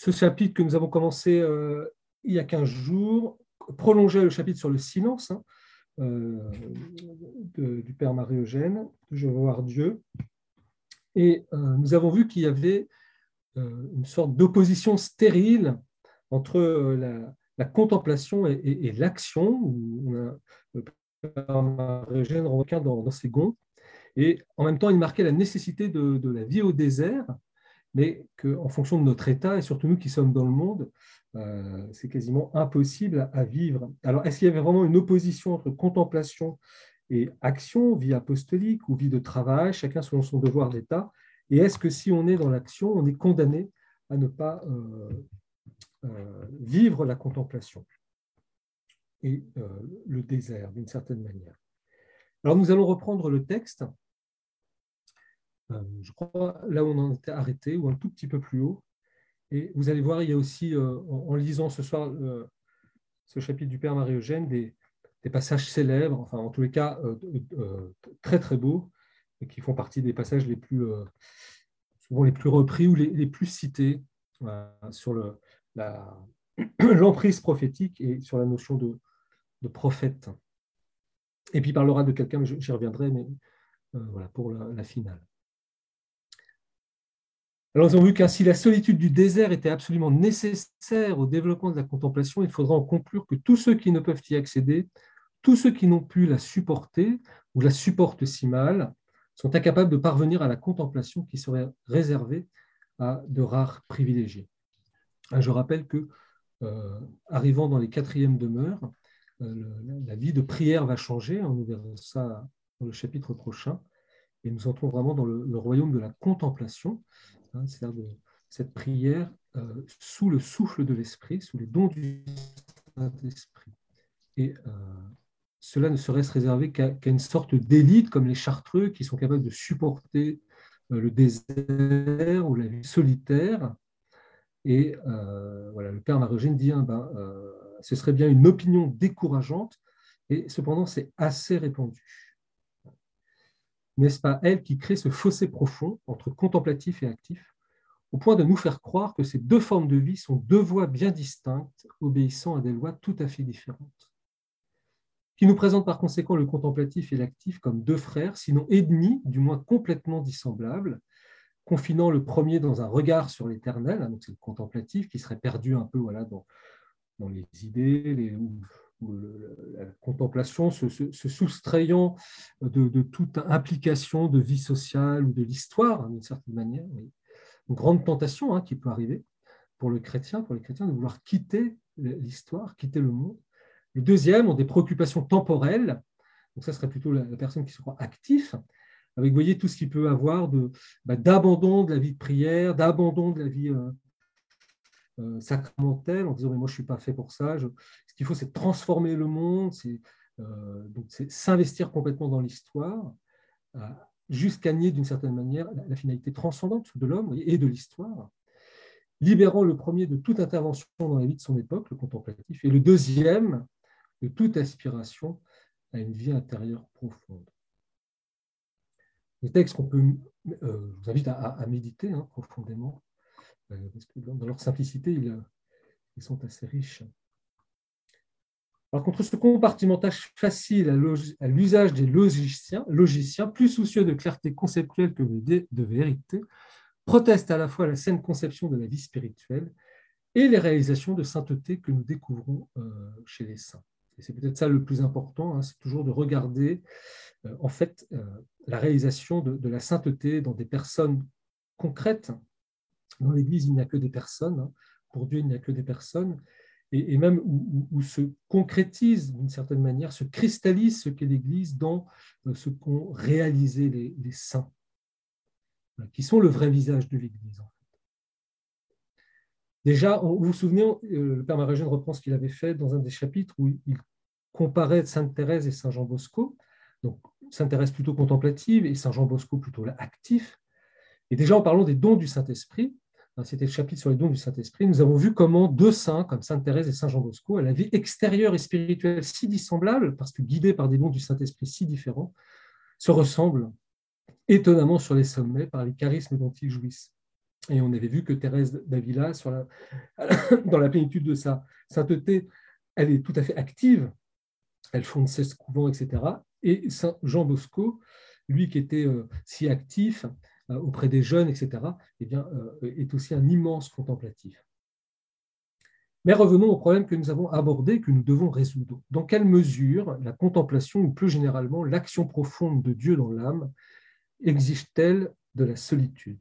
ce chapitre que nous avons commencé euh, il y a 15 jours prolongeait le chapitre sur le silence hein, du Père Marie-Eugène, Je veux voir Dieu. Et nous avons vu qu'il y avait une sorte d'opposition stérile entre la, contemplation et, l'action. Le Père Marie-Eugène dans, dans ses gonds. Et en même temps, il marquait la nécessité de, la vie au désert, mais qu'en fonction de notre état, et surtout nous qui sommes dans le monde, euh, c'est quasiment impossible à vivre. Alors, est-ce qu'il y avait vraiment une opposition entre contemplation et action, vie apostolique ou vie de travail, chacun selon son devoir d'état? Et est-ce que si on est dans l'action, on est condamné à ne pas euh, euh, vivre la contemplation et le désert d'une certaine manière? Alors nous allons reprendre le texte, je crois là où on en était arrêté, ou un tout petit peu plus haut. Et vous allez voir, il y a aussi, euh, en, lisant ce soir euh, ce chapitre du Père Marie-Eugène, des, passages célèbres, enfin en tous les cas très très beaux, et qui font partie des passages les plus, souvent les plus repris ou les, plus cités sur l'emprise prophétique et sur la notion de, de prophète. Et puis il parlera de quelqu'un, j'y reviendrai, mais euh, voilà, pour la, finale. Alors nous avons vu qu'ainsi la solitude du désert était absolument nécessaire au développement de la contemplation. Il faudra en conclure que tous ceux qui ne peuvent y accéder, tous ceux qui n'ont pu la supporter ou la supportent si mal, sont incapables de parvenir à la contemplation qui serait réservée à de rares privilégiés. Je rappelle que, euh, arrivant dans les quatrièmes demeures, euh, la vie de prière va changer. On verra ça dans le chapitre prochain. Et nous entrons vraiment dans le, royaume de la contemplation, hein, c'est-à-dire de cette prière euh, sous le souffle de l'Esprit, sous les dons du Saint-Esprit. Et euh, cela ne serait se réservé qu'à une sorte d'élite comme les chartreux qui sont capables de supporter le désert ou la vie solitaire. Et voilà, le Père Marogène dit hein, ben, ce serait bien une opinion décourageante, et cependant c'est assez répandu. N'est-ce pas elle qui crée ce fossé profond entre contemplatif et actif, au point de nous faire croire que ces deux formes de vie sont deux voies bien distinctes, obéissant à des lois tout à fait différentes? Qui nous présente par conséquent le contemplatif et l'actif comme deux frères, sinon ennemis, du moins complètement dissemblables, confinant le premier dans un regard sur l'éternel, hein, donc c'est le contemplatif qui serait perdu un peu dans, dans les idées, la contemplation, se, soustrayant de, toute implication de vie sociale ou de l'histoire, d'une certaine manière. Une grande tentation hein, qui peut arriver pour le chrétien, pour les chrétiens, de vouloir quitter l'histoire, quitter le monde. Le deuxième ont des préoccupations temporelles, donc ça serait plutôt la, personne qui se croit actif, avec, vous voyez, tout ce qui peut avoir bah, d'abandon de, la vie de prière, d'abandon de la vie euh, euh, en disant mais moi je suis pas fait pour ça. Ce qu'il faut c'est transformer le monde, c'est euh, s'investir complètement dans l'histoire, euh, jusqu'à nier d'une certaine manière la, finalité transcendante de l'homme et de l'histoire, libérant le premier de toute intervention dans la vie de son époque, le contemplatif, et le deuxième de toute aspiration à une vie intérieure profonde. Les textes qu'on peut, je vous invite à, méditer hein, profondément euh, parce que dans leur simplicité, ils, sont assez riches. Alors, contre ce compartimentage facile à l'usage des logiciens, logiciens, plus soucieux de clarté conceptuelle que de vérité, protestent à la fois la saine conception de la vie spirituelle et les réalisations de sainteté que nous découvrons euh, chez les saints. Et c'est peut-être ça le plus important, hein, c'est toujours de regarder euh, en fait la réalisation de, la sainteté dans des personnes concrètes dans l'Église, il n'y a que des personnes. Hein. Pour Dieu, il n'y a que des personnes. Et, même où, se concrétise d'une certaine manière, se cristallise ce qu'est l'Église dans euh, ce qu'ont réalisé les, saints, qui sont le vrai visage de l'Église. Déjà, vous vous souvenez, euh, le Père Maragène reprend ce qu'il avait fait dans un des chapitres où il comparait Sainte Thérèse et Saint Jean Bosco. Donc, Sainte Thérèse plutôt contemplative et Saint Jean Bosco plutôt actif. Et déjà, en parlant des dons du Saint-Esprit, c'était le chapitre sur les dons du Saint-Esprit, nous avons vu comment deux saints, comme Sainte Thérèse et Saint Jean Bosco, à la vie extérieure et spirituelle si dissemblable, parce que guidés par des dons du Saint-Esprit si différents, se ressemblent étonnamment sur les sommets par les charismes dont ils jouissent. Et on avait vu que Thérèse d'Avila, dans la plénitude de sa sainteté, elle est tout à fait active. Elle fonde 16 couvents, etc. Et Saint Jean Bosco, lui qui était euh, si actif auprès des jeunes, etc., eh euh, est aussi un immense contemplatif. Mais revenons au problème que nous avons abordé, que nous devons résoudre. Dans quelle mesure la contemplation, ou plus généralement l'action profonde de Dieu dans l'âme, exige-t-elle de la solitude?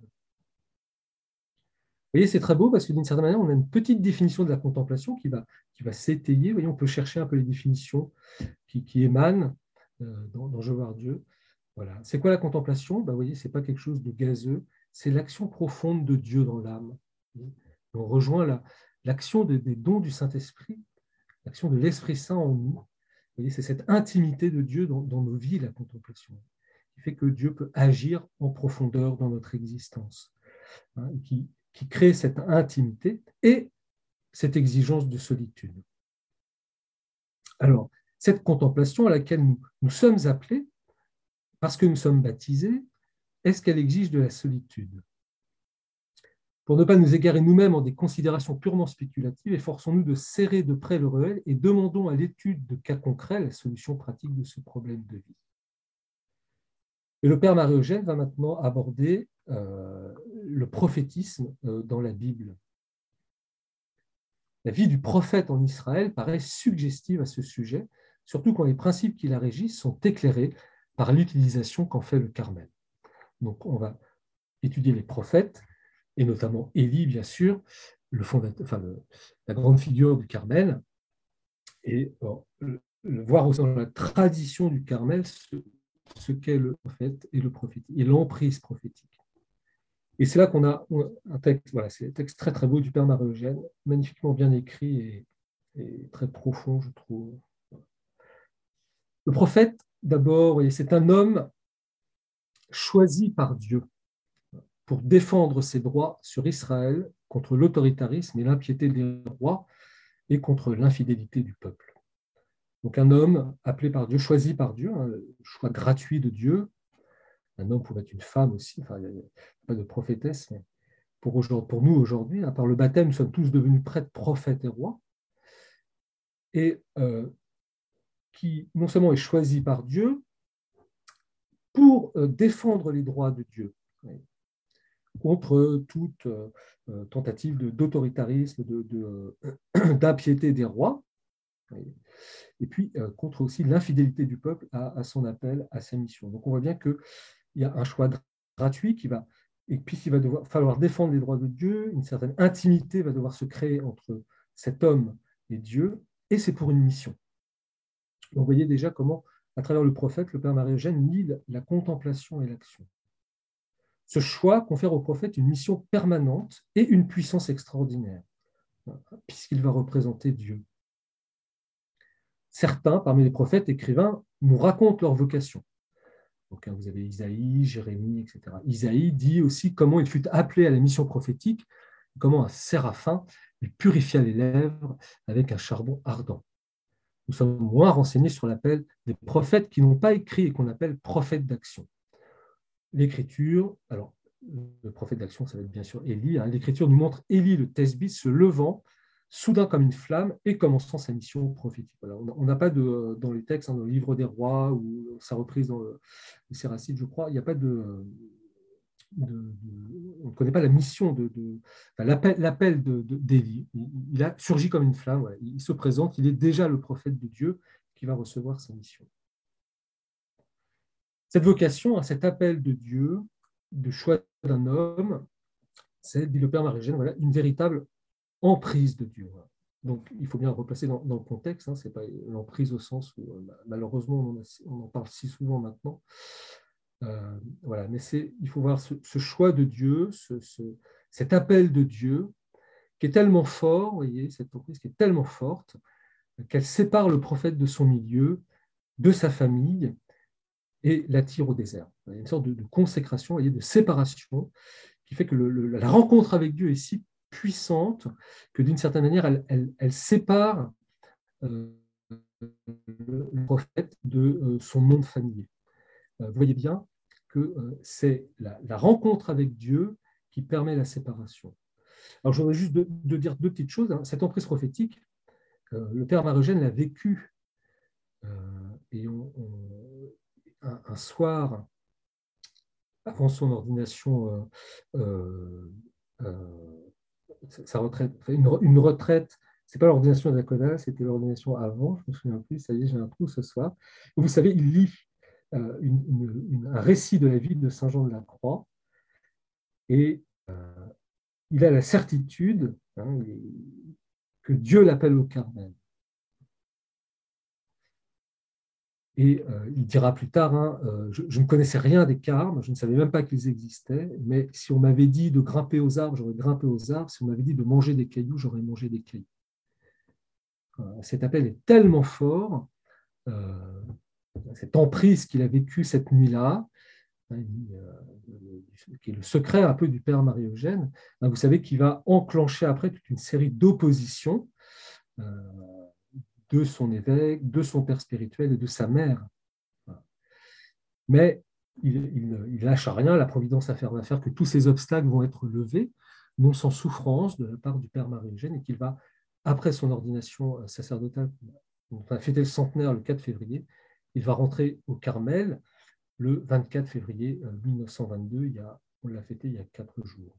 Vous voyez, c'est très beau parce que d'une certaine manière, on a une petite définition de la contemplation qui va, s'étayer. Vous voyez, on peut chercher un peu les définitions qui, émanent dans, dans Je voir Dieu. C'est quoi la contemplation? Ben, Vous voyez, ce n'est pas quelque chose de gazeux, c'est l'action profonde de Dieu dans l'âme. On rejoint la, l'action des dons du Saint-Esprit, l'action de l'Esprit Saint en nous. C'est cette intimité de Dieu dans, nos vies, la contemplation, qui fait que Dieu peut agir en profondeur dans notre existence, hein, qui, crée cette intimité et cette exigence de solitude. Alors, cette contemplation à laquelle nous sommes appelés, parce que nous sommes baptisés, est-ce qu'elle exige de la solitude? Pour ne pas nous égarer nous-mêmes en des considérations purement spéculatives, efforçons-nous de serrer de près le réel et demandons à l'étude de cas concrets la solution pratique de ce problème de vie. Et le Père Marie-Eugène va maintenant aborder euh, le prophétisme euh, dans la Bible. La vie du prophète en Israël paraît suggestive à ce sujet, surtout quand les principes qui la régissent sont éclairés par l'utilisation qu'en fait le Carmel. Donc on va étudier les prophètes et notamment Élie, bien sûr, le fondateur, enfin, la grande figure du Carmel, et voir aussi dans la tradition du Carmel ce, qu'est le prophète et le prophétique, et l'emprise prophétique. Et c'est là qu'on a un texte, voilà, c'est un texte très très beau du Père Marie-Eugène, magnifiquement bien écrit et, très profond, je trouve. Le prophète, d'abord, c'est un homme choisi par Dieu pour défendre ses droits sur Israël contre l'autoritarisme et l'impiété des rois et contre l'infidélité du peuple. Donc un homme appelé par Dieu, choisi par Dieu, hein, choix gratuit de Dieu. Un homme pouvait être une femme aussi, il n'y a pas de prophétesse, mais pour, nous aujourd'hui, à part le baptême, nous sommes tous devenus prêtres, prophètes et rois. Et euh, qui non seulement est choisi par Dieu pour euh, défendre les droits de Dieu, contre toute euh, euh, tentative d'autoritarisme, d'impiété des rois, et puis contre aussi l'infidélité du peuple à, son appel, à sa mission. Donc on voit bien qu'il y a un choix gratuit qui va, et puis il va falloir défendre les droits de Dieu, une certaine intimité va devoir se créer entre cet homme et Dieu, et c'est pour une mission. Vous voyez déjà comment, à travers le prophète, le Père Marie-Eugène lie la contemplation et l'action. Ce choix confère au prophète une mission permanente et une puissance extraordinaire, puisqu'il va représenter Dieu. Certains, parmi les prophètes écrivains, nous racontent leur vocation. Hein, vous avez Isaïe, Jérémie, etc. Isaïe dit aussi comment il fut appelé à la mission prophétique, comment un séraphin il purifia les lèvres avec un charbon ardent. Nous sommes moins renseignés sur l'appel des prophètes qui n'ont pas écrit et qu'on appelle prophètes d'action. L'écriture, alors le prophète d'action, ça va être bien sûr Élie, hein, l'écriture nous montre Élie le Thesbis se levant soudain comme une flamme et commençant sa mission prophétique. on n'a pas de, dans les textes, hein, dans le livre des rois ou sa reprise dans le, Séracide, je crois, il n'y a pas de, on ne connaît pas la mission de, l'appel d'Élie. Il, a surgi comme une flamme, il se présente, il est déjà le prophète de Dieu qui va recevoir sa mission. Cette vocation, cet appel de Dieu, de choix d'un homme, c'est, dit le Père Marigène, voilà, une véritable emprise de Dieu. Donc, il faut bien replacer dans, le contexte, hein, ce n'est pas l'emprise au sens où, euh, malheureusement, on en, parle si souvent maintenant. Euh, voilà, mais il faut voir ce, choix de Dieu, ce, cet appel de Dieu, qui est tellement fort, voyez, cette emprise qui est tellement forte, qu'elle sépare le prophète de son milieu, de sa famille, et l'attire au désert. Il y a une sorte de, consécration, de séparation, qui fait que la rencontre avec Dieu est si puissante que d'une certaine manière, elle, sépare euh, le prophète de euh, son monde familier. Euh, voyez bien que c'est la, rencontre avec Dieu qui permet la séparation. Alors, je juste de, dire deux petites choses. Hein. Cette emprise prophétique, euh, le père Marogène l'a vécu. Euh, et un, soir, avant son ordination, euh, sa retraite, une, une retraite c'est pas l'ordination d'Acoda, c'était l'ordination avant, je me souviens plus, ça y est, j'ai un trou ce soir. Vous savez, il lit un récit de la vie de Saint Jean de la Croix, et il a la certitude hein, que Dieu l'appelle au Carmel. Et euh, il dira plus tard, hein, euh, je, ne connaissais rien des carmes, je ne savais même pas qu'ils existaient, mais si on m'avait dit de grimper aux arbres, j'aurais grimpé aux arbres, si on m'avait dit de manger des cailloux, j'aurais mangé des cailloux. cet appel est tellement fort, euh, cette emprise qu'il a vécue cette nuit-là, Hein, euh, qui est le secret un peu du père Marie-Eugène, hein, vous savez qu'il va enclencher après toute une série d'oppositions euh, de son évêque, de son père spirituel et de sa mère. Mais il ne lâche rien, la Providence a fait va faire que tous ces obstacles vont être levés, non sans souffrance de la part du père Marie-Eugène, et qu'il va, après son ordination sacerdotale, enfin, fêter le centenaire le 4 février, il va rentrer au Carmel, le 24 février 1922. Euh, il y a, on l'a fêté il y a quatre jours.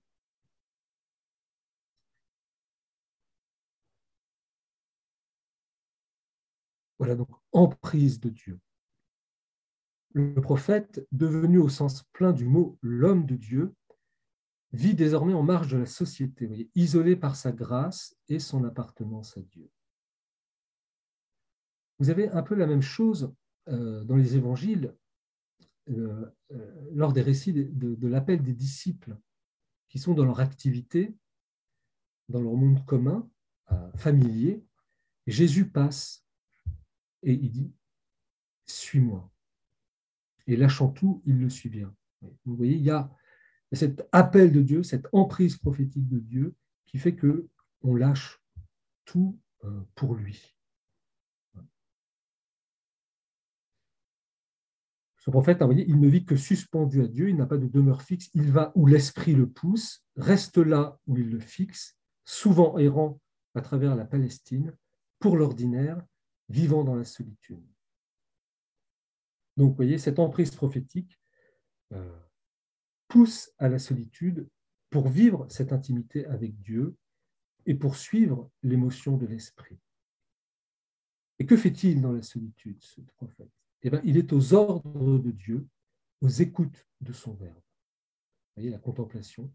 Voilà donc emprise de Dieu. Le prophète, devenu au sens plein du mot l'homme de Dieu, vit désormais en marge de la société, isolé par sa grâce et son appartenance à Dieu. Vous avez un peu la même chose dans les évangiles euh, euh, lors des récits de, l'appel des disciples qui sont dans leur activité, dans leur monde commun, euh, familier, Jésus passe et il dit Suis-moi. Et lâchant tout, il le suit bien. Vous voyez, il y a cet appel de Dieu, cette emprise prophétique de Dieu qui fait que on lâche tout pour lui. Ce prophète, il ne vit que suspendu à Dieu, il n'a pas de demeure fixe, il va où l'esprit le pousse, reste là où il le fixe, souvent errant à travers la Palestine, pour l'ordinaire, vivant dans la solitude. Donc, vous voyez, cette emprise prophétique euh, pousse à la solitude pour vivre cette intimité avec Dieu et pour suivre l'émotion de l'esprit. Et que fait-il dans la solitude, ce prophète? Eh bien, il est aux ordres de Dieu, aux écoutes de son Verbe. Vous voyez la contemplation.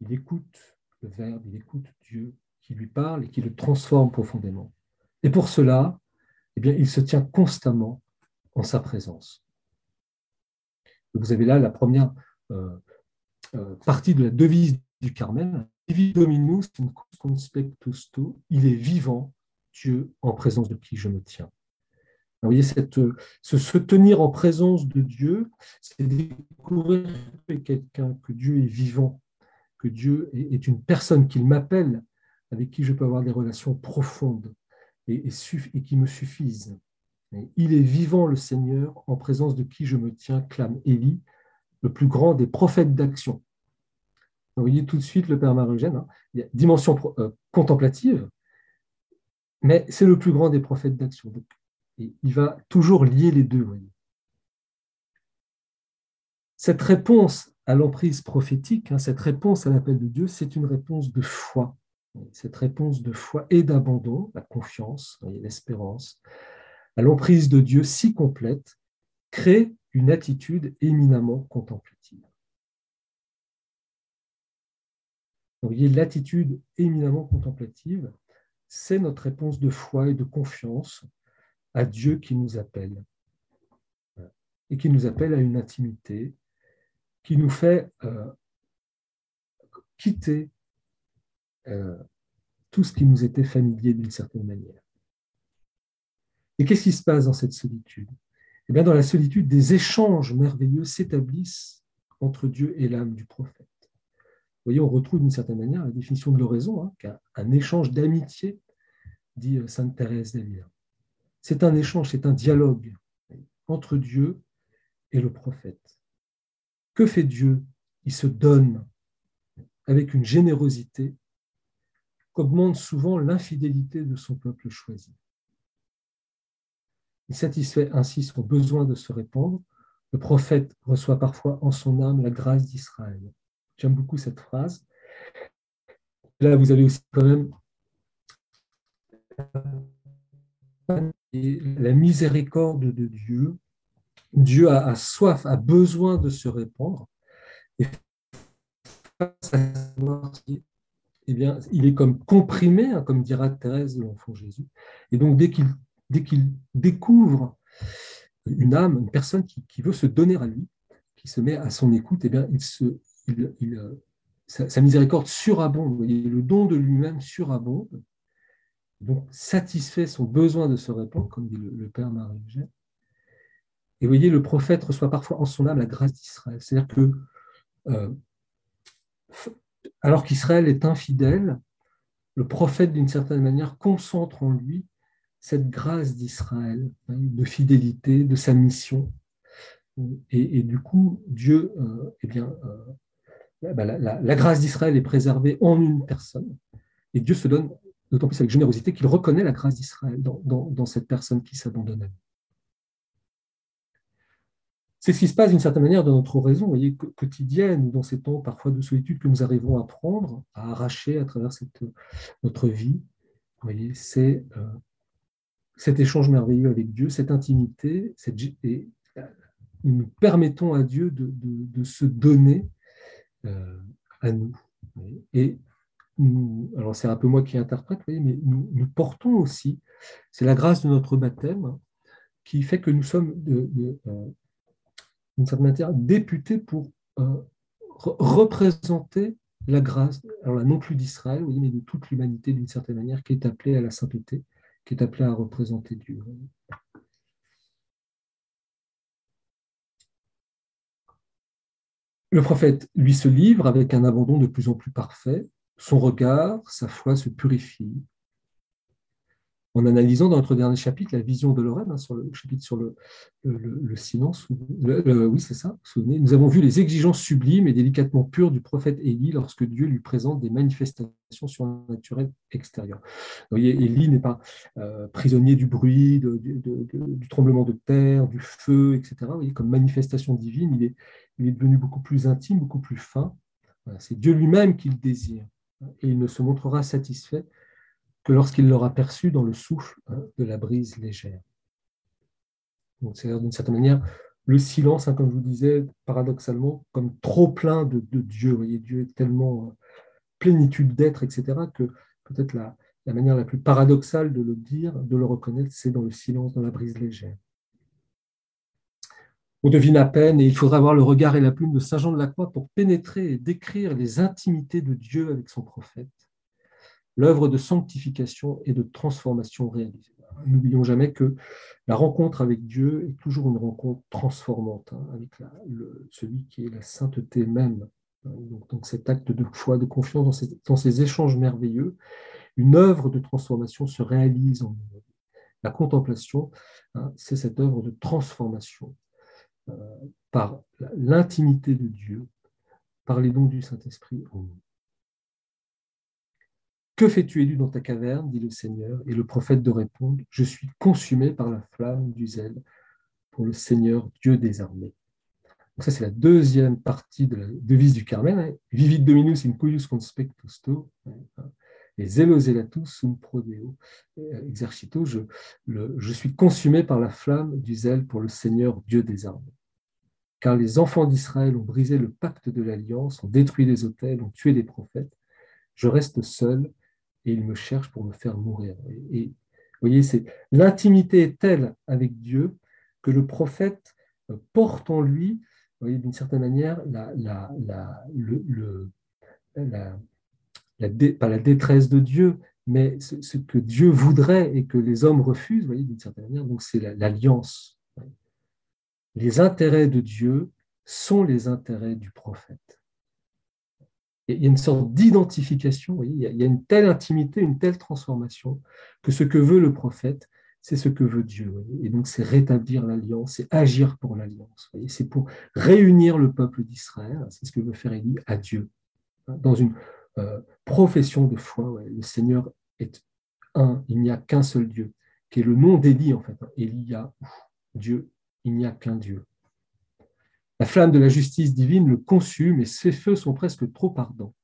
Il écoute le Verbe, il écoute Dieu qui lui parle et qui le transforme profondément. Et pour cela, eh il se tient constamment en sa présence. Vous avez là la première euh, euh, partie de la devise du Carmel. Dominus in conspectus il est vivant, Dieu en présence de qui je me tiens. Vous voyez, cette, se, tenir en présence de Dieu, c'est découvrir quelqu'un, que Dieu est vivant, que Dieu est, une personne qu'il m'appelle, avec qui je peux avoir des relations profondes et, et, qui me suffisent. il est vivant, le Seigneur, en présence de qui je me tiens, clame Élie, le plus grand des prophètes d'action. Vous voyez tout de suite le Père Marugène, hein, il y a dimension euh, contemplative, mais c'est le plus grand des prophètes d'action il va toujours lier les deux. Cette réponse à l'emprise prophétique, hein, cette réponse à l'appel de Dieu, c'est une réponse de foi. Cette réponse de foi et d'abandon, la confiance, l'espérance, à l'emprise de Dieu si complète, crée une attitude éminemment contemplative. Vous l'attitude éminemment contemplative, c'est notre réponse de foi et de confiance à Dieu qui nous appelle et qui nous appelle à une intimité qui nous fait euh, quitter euh, tout ce qui nous était familier d'une certaine manière. Et qu'est-ce qui se passe dans cette solitude? Eh bien, dans la solitude, des échanges merveilleux s'établissent entre Dieu et l'âme du prophète. Vous voyez, on retrouve d'une certaine manière la définition de l'oraison, hein, qu'un un échange d'amitié, dit euh, Sainte Thérèse d'Avila. C'est un échange, c'est un dialogue entre Dieu et le prophète. Que fait Dieu? Il se donne avec une générosité qu'augmente souvent l'infidélité de son peuple choisi. Il satisfait ainsi son besoin de se répandre. Le prophète reçoit parfois en son âme la grâce d'Israël. J'aime beaucoup cette phrase. Là, vous avez aussi quand même la miséricorde de Dieu. Dieu a, soif, a besoin de se répandre. Et eh bien, il est comme comprimé, hein, comme dira Thérèse de l'enfant Jésus. Et donc, dès qu'il découvre une âme, une personne qui, veut se donner à lui, qui se met à son écoute, eh bien, euh, sa, miséricorde surabonde, le don de lui-même surabonde, donc satisfait son besoin de se répandre, comme dit le, Père Marie Et vous voyez, le prophète reçoit parfois en son âme la grâce d'Israël. C'est-à-dire que, euh, alors qu'Israël est infidèle, le prophète, d'une certaine manière, concentre en lui cette grâce d'Israël, hein, de fidélité, de sa mission. Et, du coup, Dieu, euh, eh bien, euh, bah, la, grâce d'Israël est préservée en une personne. Et Dieu se donne d'autant plus avec générosité qu'il reconnaît la grâce d'Israël dans, cette personne qui s'abandonne à lui. C'est ce qui se passe d'une certaine manière dans notre oraison voyez, quotidienne, dans ces temps parfois de solitude que nous arrivons à prendre, à arracher à travers cette, notre vie. voyez, c'est euh, cet échange merveilleux avec Dieu, cette intimité, et nous permettons à Dieu de, se donner euh, à nous. Et alors c'est un peu moi qui interprète, mais nous, portons aussi, c'est la grâce de notre baptême qui fait que nous sommes euh, d'une certaine manière députés pour euh, représenter la grâce, alors non plus d'Israël, mais de toute l'humanité d'une certaine manière qui est appelée à la sainteté qui est appelé à représenter Dieu. Le prophète, lui, se livre avec un abandon de plus en plus parfait. Son regard, sa foi se purifie en analysant dans notre dernier chapitre la vision de Lorraine, hein, sur le chapitre sur le, le, silence, oui c'est ça, nous avons vu les exigences sublimes et délicatement pures du prophète Élie lorsque Dieu lui présente des manifestations surnaturelles extérieures. Vous Élie n'est pas euh, prisonnier du bruit, du tremblement de terre, du feu, etc. Comme manifestation divine, il est, devenu beaucoup plus intime, beaucoup plus fin. c'est Dieu lui-même qui le désire et il ne se montrera satisfait que lorsqu'il l'aura perçu dans le souffle hein, de la brise légère. Donc, c'est d'une certaine manière le silence, hein, comme je vous disais, paradoxalement, comme trop plein de, Dieu. Vous Dieu est tellement euh, plénitude d'être, etc., que peut-être la manière la plus paradoxale de le dire, de le reconnaître, c'est dans le silence, dans la brise légère. On devine à peine, et il faudra avoir le regard et la plume de Saint Jean de la Croix pour pénétrer et décrire les intimités de Dieu avec son prophète l'œuvre de sanctification et de transformation réalisée. N'oublions jamais que la rencontre avec Dieu est toujours une rencontre transformante, hein, avec celui qui est la sainteté même. Donc, cet acte de foi, de confiance dans ces, échanges merveilleux, une œuvre de transformation se réalise en nous. La contemplation, hein, c'est cette œuvre de transformation par l'intimité de Dieu, par les dons du Saint-Esprit en nous. Que fais-tu élu dans ta caverne dit le Seigneur. Et le prophète de répondre Je suis consumé par la flamme du zèle pour le Seigneur Dieu des armées. Donc ça, c'est la deuxième partie de la devise du Carmel. Hein. Vivit dominus in cuius conspectus to. Et zeloselatus sum prodeo exercito. Je, suis consumé par la flamme du zèle pour le Seigneur Dieu des armées. Car les enfants d'Israël ont brisé le pacte de l'alliance, ont détruit les autels, ont tué des prophètes. Je reste seul et il me cherche pour me faire mourir. Et, vous voyez, c'est l'intimité est telle avec Dieu que le prophète euh, porte en lui, d'une certaine manière, la, la, la, pas la détresse de Dieu, mais ce, que Dieu voudrait et que les hommes refusent, voyez, d'une certaine manière. Donc c'est l'alliance. les intérêts de Dieu sont les intérêts du prophète il y a une sorte d'identification, il y a une telle intimité, une telle transformation, que ce que veut le prophète, c'est ce que veut Dieu. Et donc, c'est rétablir l'alliance, c'est agir pour l'alliance. C'est pour réunir le peuple d'Israël, c'est ce que veut faire Élie à Dieu. dans une profession de foi. le Seigneur est un, il n'y a qu'un seul Dieu, qui est le nom d'Élie en fait. Elia, Dieu, il n'y a qu'un Dieu. La flamme de la justice divine le consume et ses feux sont presque trop ardents.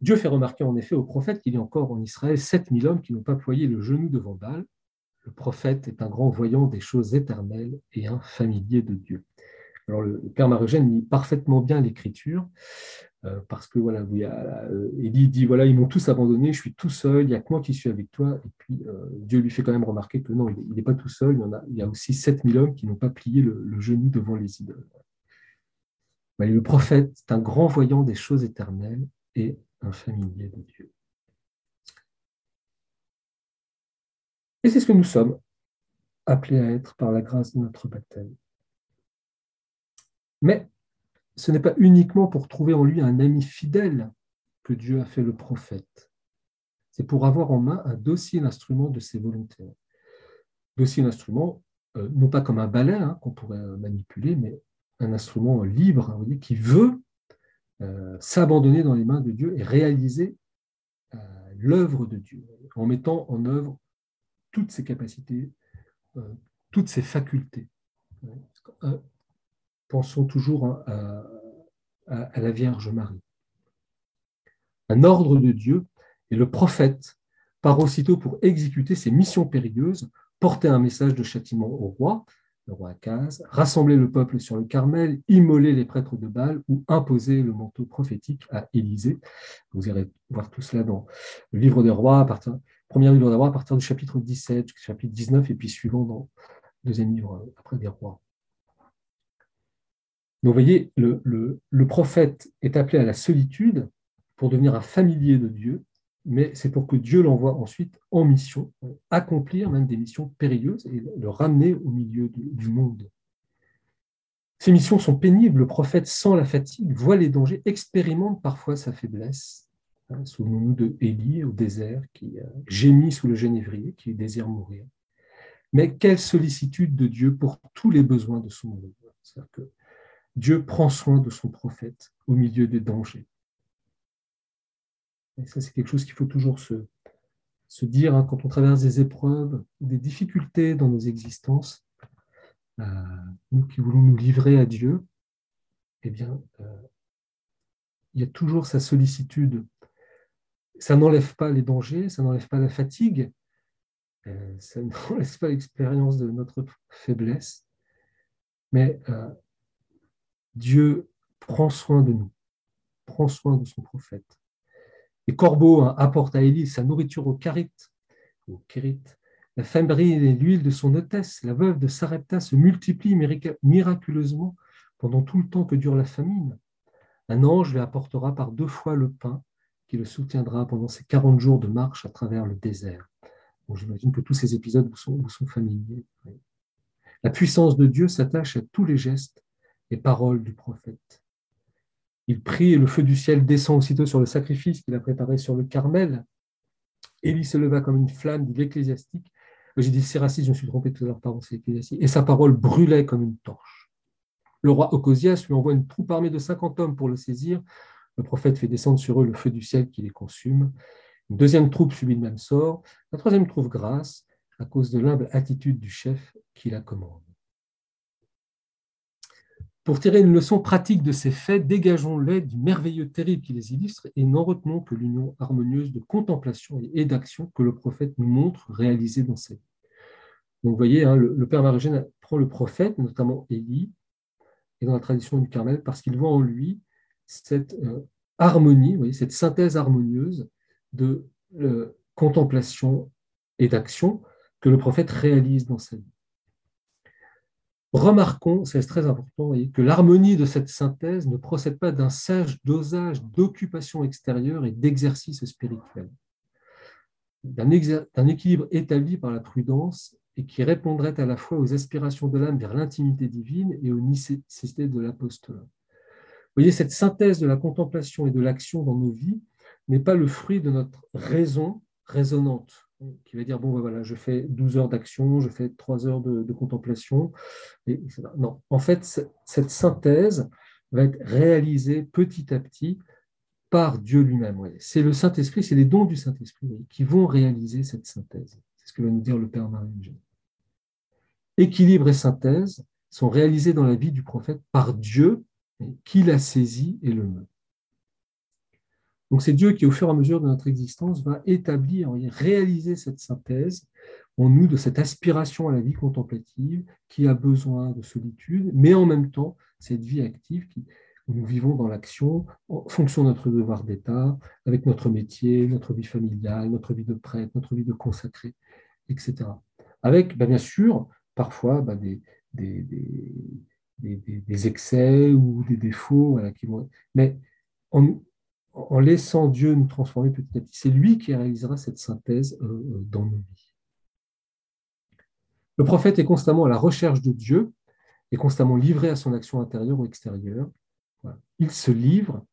Dieu fait remarquer en effet au prophète qu'il y a encore en Israël 7000 hommes qui n'ont pas ployé le genou devant Baal. Le prophète est un grand voyant des choses éternelles et un familier de Dieu. Alors le, père Marogène lit parfaitement bien l'écriture euh, parce que voilà, euh, il dit voilà, ils m'ont tous abandonné, je suis tout seul, il n'y a que moi qui suis avec toi. Et puis euh, Dieu lui fait quand même remarquer que non, il n'est pas tout seul, il y, en a, il y a aussi 7000 hommes qui n'ont pas plié le, genou devant les idoles. le prophète est un grand voyant des choses éternelles et un familier de Dieu. Et c'est ce que nous sommes appelés à être par la grâce de notre baptême. Mais ce n'est pas uniquement pour trouver en lui un ami fidèle que Dieu a fait le prophète. C'est pour avoir en main un dossier d'instrument de ses volontaires. Dossier d'instrument, euh, non pas comme un balai hein, qu'on pourrait manipuler, mais un instrument libre hein, qui veut euh, s'abandonner dans les mains de Dieu et réaliser euh, l'œuvre de Dieu, en mettant en œuvre toutes ses capacités, toutes ses facultés pensons toujours à, la Vierge Marie. Un ordre de Dieu, et le prophète part aussitôt pour exécuter ses missions périlleuses, porter un message de châtiment au roi, le roi Akaz, rassembler le peuple sur le Carmel, immoler les prêtres de Baal ou imposer le manteau prophétique à Élysée. Vous irez voir tout cela dans le livre des rois, premier livre des rois, à partir du chapitre 17, chapitre 19, et puis suivant dans le deuxième livre après des rois. Donc, vous voyez, le, prophète est appelé à la solitude pour devenir un familier de Dieu, mais c'est pour que Dieu l'envoie ensuite en mission, accomplir même des missions périlleuses et le ramener au milieu du, monde. Ces missions sont pénibles. Le prophète sent la fatigue, voit les dangers, expérimente parfois sa faiblesse. Hein, Souvenons-nous de Élie au désert qui gémit sous le genévrier, qui désire mourir. Mais quelle sollicitude de Dieu pour tous les besoins de son monde. C'est-à-dire que Dieu prend soin de son prophète au milieu des dangers. Et ça, c'est quelque chose qu'il faut toujours se, se dire hein, quand on traverse des épreuves, des difficultés dans nos existences. Euh, nous qui voulons nous livrer à Dieu, eh bien, euh, il y a toujours sa sollicitude. Ça n'enlève pas les dangers, ça n'enlève pas la fatigue, euh, ça n'enlève pas l'expérience de notre faiblesse, mais Dieu prend soin de nous, prend soin de son prophète. Les corbeaux hein, apportent à Élie sa nourriture au Karit, au Kérit. La femme et l'huile de son hôtesse, la veuve de Sarepta, se multiplie miraculeusement pendant tout le temps que dure la famine. Un ange lui apportera par deux fois le pain qui le soutiendra pendant ces 40 jours de marche à travers le désert. J'imagine que tous ces épisodes vous sont familiers. La puissance de Dieu s'attache à tous les gestes les paroles du prophète. Il prie et le feu du ciel descend aussitôt sur le sacrifice qu'il a préparé sur le Carmel. Élie se leva comme une flamme, dit l'ecclésiastique. J'ai dit Séracide, je me suis trompé tout à l'heure, pardon, c'est l'ecclésiastique. Et sa parole brûlait comme une torche. Le roi Ocosias lui envoie une troupe armée de 50 hommes pour le saisir. Le prophète fait descendre sur eux le feu du ciel qui les consume. Une deuxième troupe subit le même sort. La troisième trouve grâce à cause de l'humble attitude du chef qui la commande. Pour tirer une leçon pratique de ces faits, dégageons-les du merveilleux terrible qui les illustre et n'en retenons que l'union harmonieuse de contemplation et d'action que le prophète nous montre réalisée dans cette vie. Donc vous voyez, hein, le, Père Marigène prend le prophète, notamment Élie, et dans la tradition du Carmel, parce qu'il voit en lui cette euh, harmonie, cette synthèse harmonieuse de euh, contemplation et d'action que le prophète réalise dans sa vie. Remarquons, c'est très important, que l'harmonie de cette synthèse ne procède pas d'un sage dosage d'occupation extérieure et d'exercice spirituel, d'un équilibre établi par la prudence et qui répondrait à la fois aux aspirations de l'âme vers l'intimité divine et aux nécessités de l'apostolat. Voyez, cette synthèse de la contemplation et de l'action dans nos vies n'est pas le fruit de notre raison raisonnante, qui va dire bon ben voilà je fais 12 heures d'action je fais 3 heures de, contemplation non en fait cette synthèse va être réalisée petit à petit par Dieu lui-même. C'est le Saint-Esprit, c'est les dons du Saint-Esprit qui vont réaliser cette synthèse. C'est ce que va nous dire le Père Marie. Équilibre et synthèse sont réalisés dans la vie du prophète par Dieu qui l'a saisi et le meut. Donc c'est Dieu qui, au fur et à mesure de notre existence, va établir, réaliser cette synthèse en nous de cette aspiration à la vie contemplative qui a besoin de solitude, mais en même temps cette vie active où nous vivons dans l'action en fonction de notre devoir d'État, avec notre métier, notre vie familiale, notre vie de prêtre, notre vie de consacré, etc. Avec, bah, bien sûr, parfois bah, des, excès ou des défauts. Mais en, en laissant Dieu nous transformer petit à petit. C'est lui qui réalisera cette synthèse euh, euh, dans nos vies. Le prophète est constamment à la recherche de Dieu, est constamment livré à son action intérieure ou extérieure. Il se livre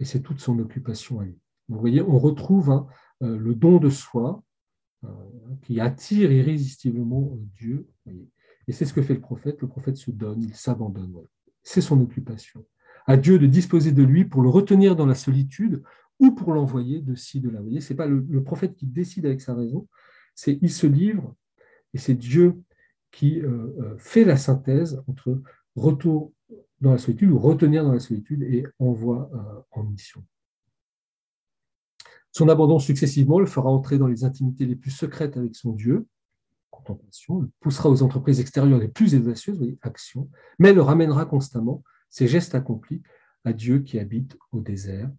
et c'est toute son occupation à lui. Vous voyez, on retrouve hein, euh, le don de soi qui attire irrésistiblement Dieu. Et c'est ce que fait le prophète. Le prophète se donne, il s'abandonne. C'est son occupation à Dieu de disposer de lui pour le retenir dans la solitude ou pour l'envoyer de ci, de là. Ce n'est pas le, prophète qui décide avec sa raison, c'est il se livre et c'est Dieu qui euh, euh, fait la synthèse entre retour dans la solitude ou retenir dans la solitude et envoi euh, en mission. Son abandon successivement le fera entrer dans les intimités les plus secrètes avec son Dieu, contemplation, le poussera aux entreprises extérieures les plus audacieuses, action, mais le ramènera constamment ces gestes accomplis à Dieu qui habite au désert.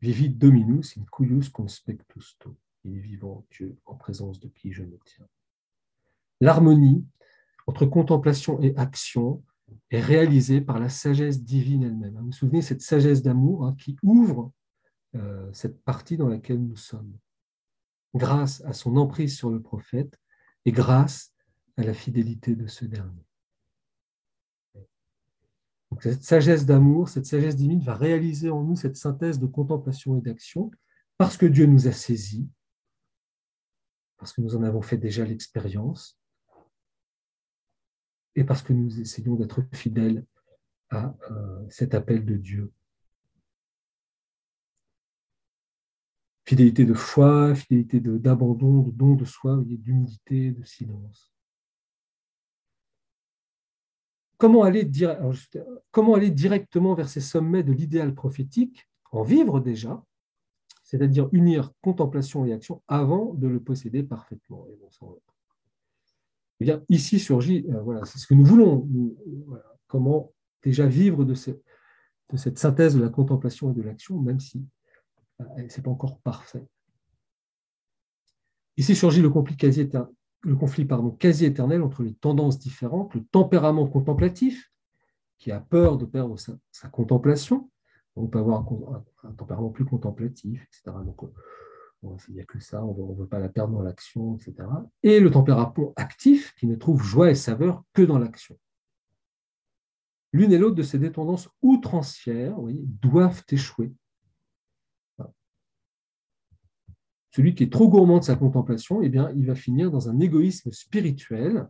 Vivit dominus in cuius conspectus to. Il est vivant, Dieu, en présence de qui je me tiens. L'harmonie entre contemplation et action est réalisée par la sagesse divine elle-même. Vous vous souvenez, cette sagesse d'amour hein, qui ouvre euh, cette partie dans laquelle nous sommes, grâce à son emprise sur le prophète et grâce à la fidélité de ce dernier cette sagesse d'amour, cette sagesse divine va réaliser en nous cette synthèse de contemplation et d'action parce que Dieu nous a saisis, parce que nous en avons fait déjà l'expérience et parce que nous essayons d'être fidèles à euh, cet appel de Dieu. Fidélité de foi, fidélité d'abandon, de, de don de soi, d'humilité, de silence comment aller, comment aller directement vers ces sommets de l'idéal prophétique, en vivre déjà, c'est-à-dire unir contemplation et action avant de le posséder parfaitement. Eh bien, ici surgit, euh, c'est ce que nous voulons, comment déjà vivre de, cette synthèse de la contemplation et de l'action, même si euh, ce n'est pas encore parfait. Ici surgit le conflit quasi le conflit pardon, quasi éternel entre les tendances différentes, le tempérament contemplatif, qui a peur de perdre sa, contemplation, on peut avoir un, tempérament plus contemplatif, etc. Donc, il n'y a que ça, on ne veut pas la perdre dans l'action, etc. Et le tempérament actif, qui ne trouve joie et saveur que dans l'action. L'une et l'autre de ces deux tendances outrancières doivent échouer Celui qui est trop gourmand de sa contemplation, eh bien, il va finir dans un égoïsme spirituel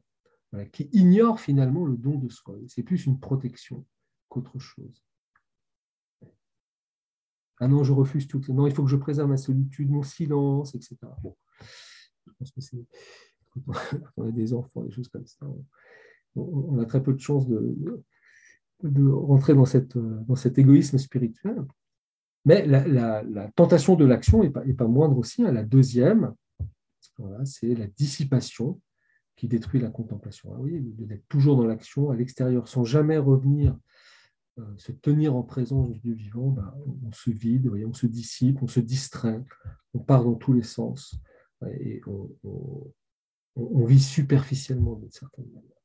qui ignore finalement le don de soi. C'est plus une protection qu'autre chose. Ah non, je refuse tout. Non, il faut que je préserve ma solitude, mon silence, etc. Bon, je pense que c'est on a des enfants, des choses comme ça, on, a très peu de chances de, de rentrer dans, cette, dans cet égoïsme spirituel. Mais la, tentation de l'action n'est pas, moindre aussi. Hein. La deuxième, c'est la dissipation qui détruit la contemplation. Ah oui, d'être toujours dans l'action, à l'extérieur, sans jamais revenir euh, se tenir en présence du vivant, ben, on, se vide, on se dissipe, on se distrait, on part dans tous les sens et on, vit superficiellement d'une certaine manière.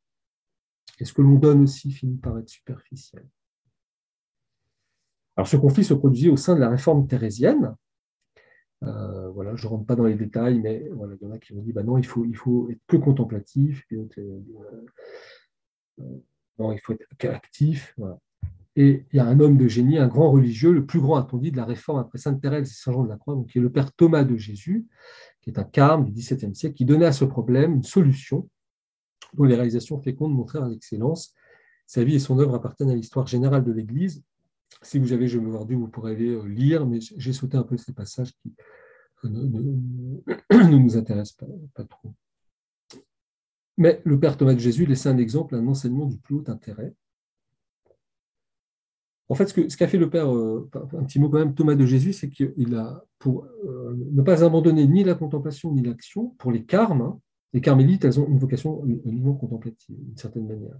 Et ce que l'on donne aussi finit par être superficiel. Alors ce conflit se produisit au sein de la réforme thérésienne. Euh, voilà, je ne rentre pas dans les détails, mais voilà, il y en a qui ont dit bah non, il faut, il faut être que contemplatif, euh, euh, non, il faut être actif. Et il y a un homme de génie, un grand religieux, le plus grand, a-t-on dit, de la réforme après Sainte Thérèse et Saint Jean de la Croix, donc qui est le père Thomas de Jésus, qui est un carme du XVIIe siècle, qui donnait à ce problème une solution dont les réalisations fécondes montrèrent l'excellence. Sa vie et son œuvre appartiennent à l'histoire générale de l'Église si vous avez Je me voir Dieu, vous pourrez aller lire, mais j'ai sauté un peu ces passages qui ne, nous intéressent pas, trop. Mais le Père Thomas de Jésus laisse un exemple, un enseignement du plus haut intérêt. En fait, ce qu'a fait le Père, euh, un petit mot quand même, Thomas de Jésus, c'est qu'il a, pour euh, ne pas abandonner ni la contemplation ni l'action, pour les carmes, hein, les carmélites, elles ont une vocation uniquement contemplative, d'une certaine manière.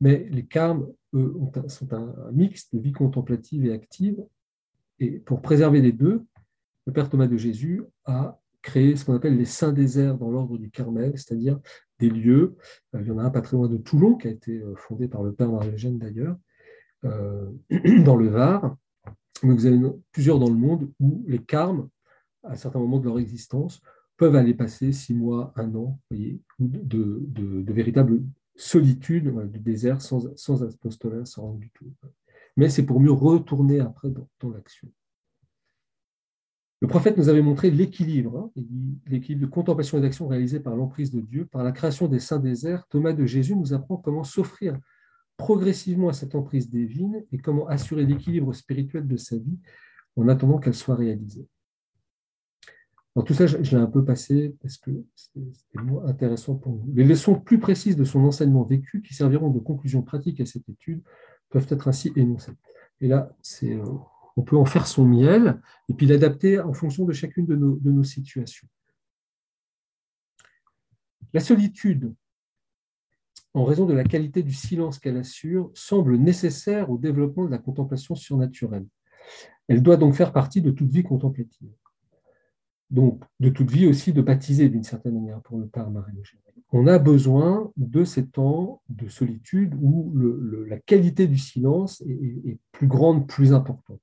Mais les carmes, eux, sont un, mix de vie contemplative et active. Et pour préserver les deux, le Père Thomas de Jésus a créé ce qu'on appelle les saints déserts dans l'ordre du Carmel, c'est-à-dire des lieux. Euh, il y en a un pas très loin de Toulon, qui a été fondé par le Père Marie-Eugène d'ailleurs, euh, dans le Var, mais vous avez plusieurs dans le monde où les carmes, à certains moments de leur existence, peuvent aller passer six mois, un an, voyez, de, de, véritable solitude, du désert, sans, apostolat, sans rang du tout. Mais c'est pour mieux retourner après dans, l'action. Le prophète nous avait montré l'équilibre, hein, l'équilibre de contemplation et d'action réalisé par l'emprise de Dieu, par la création des saints déserts. Thomas de Jésus nous apprend comment s'offrir progressivement à cette emprise divine et comment assurer l'équilibre spirituel de sa vie en attendant qu'elle soit réalisée. Tout ça, je, l'ai un peu passé parce que c'était intéressant pour nous. Les leçons plus précises de son enseignement vécu qui serviront de conclusion pratique à cette étude peuvent être ainsi énoncées. Et là, c'est, euh, on peut en faire son miel et puis l'adapter en fonction de chacune de nos situations. La solitude en raison de la qualité du silence qu'elle assure, semble nécessaire au développement de la contemplation surnaturelle. Elle doit donc faire partie de toute vie contemplative. Donc, de toute vie aussi de baptiser d'une certaine manière pour le Père Marie On a besoin de ces temps de solitude où la qualité du silence est, plus grande, plus importante.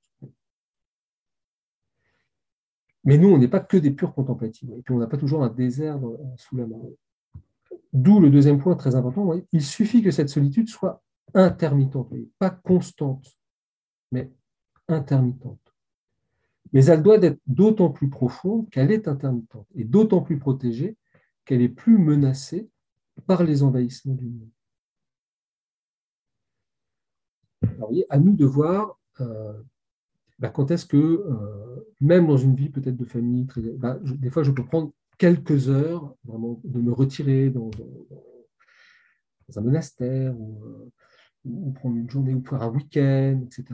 Mais nous, on n'est pas que des purs contemplatifs. Et puis, on n'a pas toujours un désert sous la main. D'où le deuxième point très important, il suffit que cette solitude soit intermittente, pas constante, mais intermittente. Mais elle doit être d'autant plus profonde qu'elle est intermittente et d'autant plus protégée qu'elle est plus menacée par les envahissements du monde. Alors, à nous de voir euh, bah, quand est-ce que, euh, même dans une vie peut-être de famille, bah, des fois je peux prendre quelques heures, vraiment, de me retirer dans, un monastère euh, ou, prendre une journée ou faire un week-end, etc.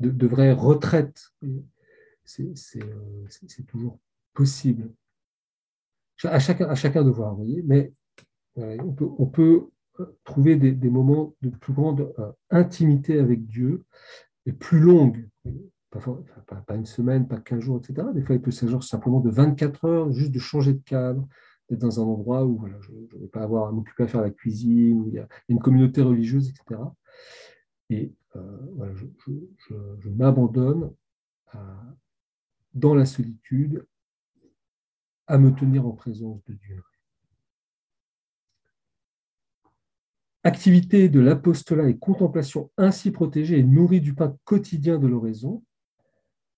vraies retraites. C'est toujours possible. À chacun, de voir, vous voyez, mais on, peut, on, peut, trouver des, moments de plus grande euh, intimité avec Dieu et plus longues pas, une semaine, pas 15 jours, etc. Des fois, il peut s'agir simplement de 24 heures, juste de changer de cadre, d'être dans un endroit où je ne vais pas avoir à m'occuper à faire la cuisine, où il y a une communauté religieuse, etc. Et euh, je, m'abandonne dans la solitude à me tenir en présence de Dieu. Activité de l'apostolat et contemplation ainsi protégée et nourrie du pain quotidien de l'oraison,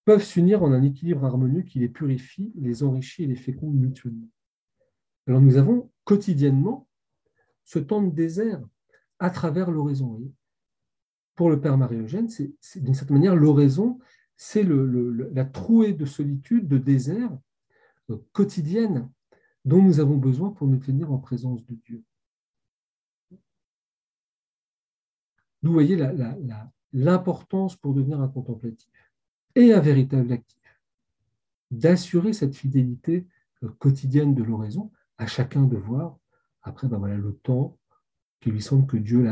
peuvent s'unir en un équilibre harmonieux qui les purifie, les enrichit et les féconde mutuellement. Alors nous avons quotidiennement ce temps de désert à travers l'oraison. Pour le Père Marie-Eugène, c'est d'une certaine manière l'oraison, c'est la trouée de solitude, de désert euh, quotidienne dont nous avons besoin pour nous tenir en présence de Dieu. Vous voyez l'importance pour devenir un contemplatif et un véritable actif, d'assurer cette fidélité euh, quotidienne de l'oraison, à chacun de voir, après ben le temps qui lui semble que Dieu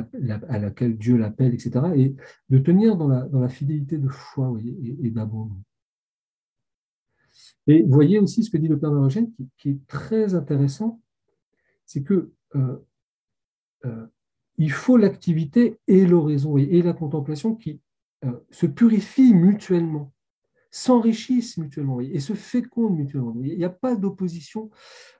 à laquelle Dieu l'appelle, etc., et de tenir dans la, fidélité de foi et, d'abandon. Et voyez aussi ce que dit le Père Marogène, qui, est très intéressant, c'est que euh, euh, il faut l'activité et l'oraison et la contemplation qui euh, se purifient mutuellement, s'enrichissent mutuellement et se fécondent mutuellement. Il n'y a pas d'opposition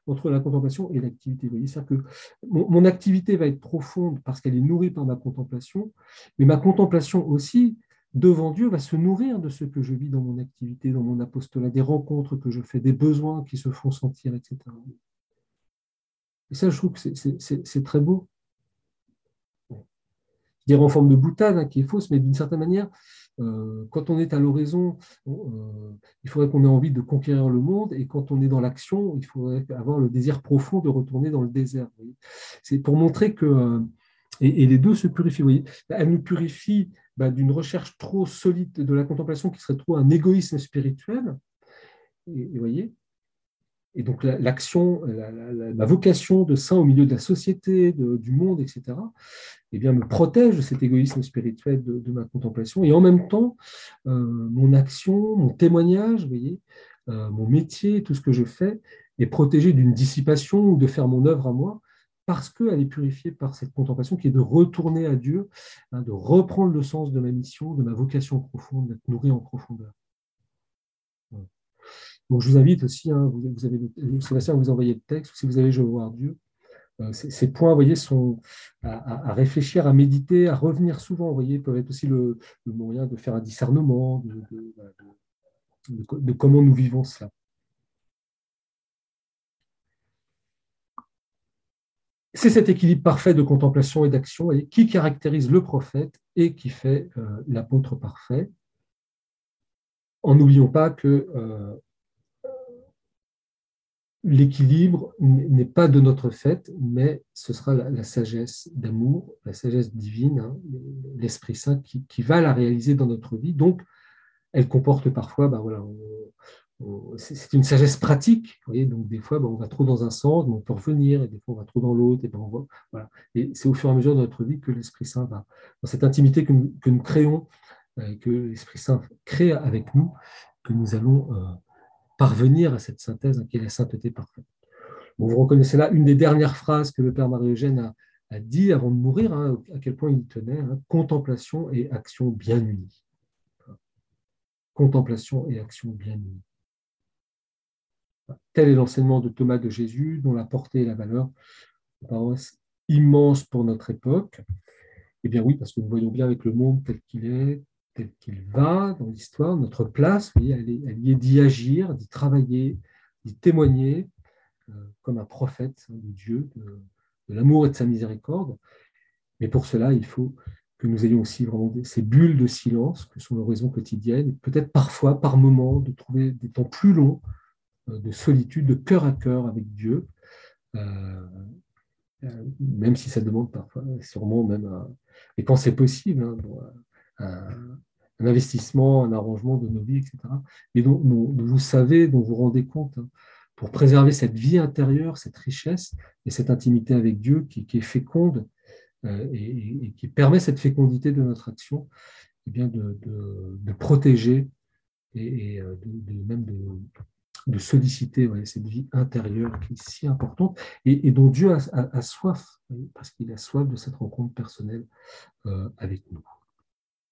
entre la contemplation et l'activité. C'est-à-dire que mon, activité va être profonde parce qu'elle est nourrie par ma contemplation, mais ma contemplation aussi, devant Dieu, va se nourrir de ce que je vis dans mon activité, dans mon apostolat, des rencontres que je fais, des besoins qui se font sentir, etc. Et ça, je trouve que c'est très beau. je dirais en forme de boutade, hein, qui est fausse, mais d'une certaine manière, quand on est à l'horizon, euh, il faudrait qu'on ait envie de conquérir le monde, et quand on est dans l'action, il faudrait avoir le désir profond de retourner dans le désert. C'est pour montrer que, euh, et, les deux se purifient. Vous voyez. Elle nous purifie bah, d'une recherche trop solide de la contemplation qui serait trop un égoïsme spirituel. Et, vous voyez, et donc l'action, la, vocation de saint au milieu de la société, du monde, etc., eh bien, me protège de cet égoïsme spirituel de, ma contemplation. Et en même temps, euh, mon action, mon témoignage, euh, mon métier, tout ce que je fais, est protégé d'une dissipation ou de faire mon œuvre à moi, parce qu'elle est purifiée par cette contemplation qui est de retourner à Dieu, hein, de reprendre le sens de ma mission, de ma vocation profonde, d'être nourri en profondeur. Je vous invite aussi, hein, vous, avez, Sébastien, vous envoyez le texte, si vous avez Je veux voir Dieu. Euh, ces, points, vous voyez, sont à, réfléchir, à méditer, à revenir souvent, vous voyez, peuvent être aussi le, moyen de faire un discernement de, comment nous vivons cela. C'est cet équilibre parfait de contemplation et d'action qui caractérise le prophète et qui fait euh, l'apôtre parfait. En n'oublions pas que euh, l'équilibre n'est pas de notre fait, mais ce sera la, sagesse d'amour, la sagesse divine, hein, l'Esprit Saint qui, va la réaliser dans notre vie. Donc, elle comporte parfois, ben voilà, c'est une sagesse pratique. Donc des fois, ben, on va trop dans un sens, mais on peut revenir, et des fois, on va trop dans l'autre. Et, ben, c'est au fur et à mesure de notre vie que l'Esprit Saint va, dans cette intimité que nous, créons, euh, que l'Esprit Saint crée avec nous, que nous allons euh, parvenir à cette synthèse qui est la sainteté parfaite. vous reconnaissez là une des dernières phrases que le Père Marie-Eugène a, dit avant de mourir, hein, à quel point il tenait, hein, contemplation et action bien unies. Contemplation et action bien unies. Tel est l'enseignement de Thomas de Jésus, dont la portée et la valeur paraissent immenses pour notre époque. Eh bien oui, parce que nous voyons bien avec le monde tel qu'il est, tel qu'il va dans l'histoire, notre place, elle, y est d'y agir, d'y travailler, d'y témoigner euh, comme un prophète de Dieu, de, l'amour et de sa miséricorde. Mais pour cela, il faut que nous ayons aussi vraiment ces bulles de silence que sont l'horizon quotidienne, peut-être parfois, par moments, de trouver des temps plus longs euh, de solitude, de cœur à cœur avec Dieu, euh, même si ça demande parfois, sûrement même, et quand c'est possible, hein, un, investissement, un arrangement de nos vies, etc. Et dont, vous savez, dont vous rendez compte, hein, pour préserver cette vie intérieure, cette richesse et cette intimité avec Dieu qui, est féconde euh, et, qui permet cette fécondité de notre action, et eh bien de, protéger et, euh, même de, solliciter cette vie intérieure qui est si importante et, dont Dieu a, soif, parce qu'il a soif de cette rencontre personnelle euh, avec nous.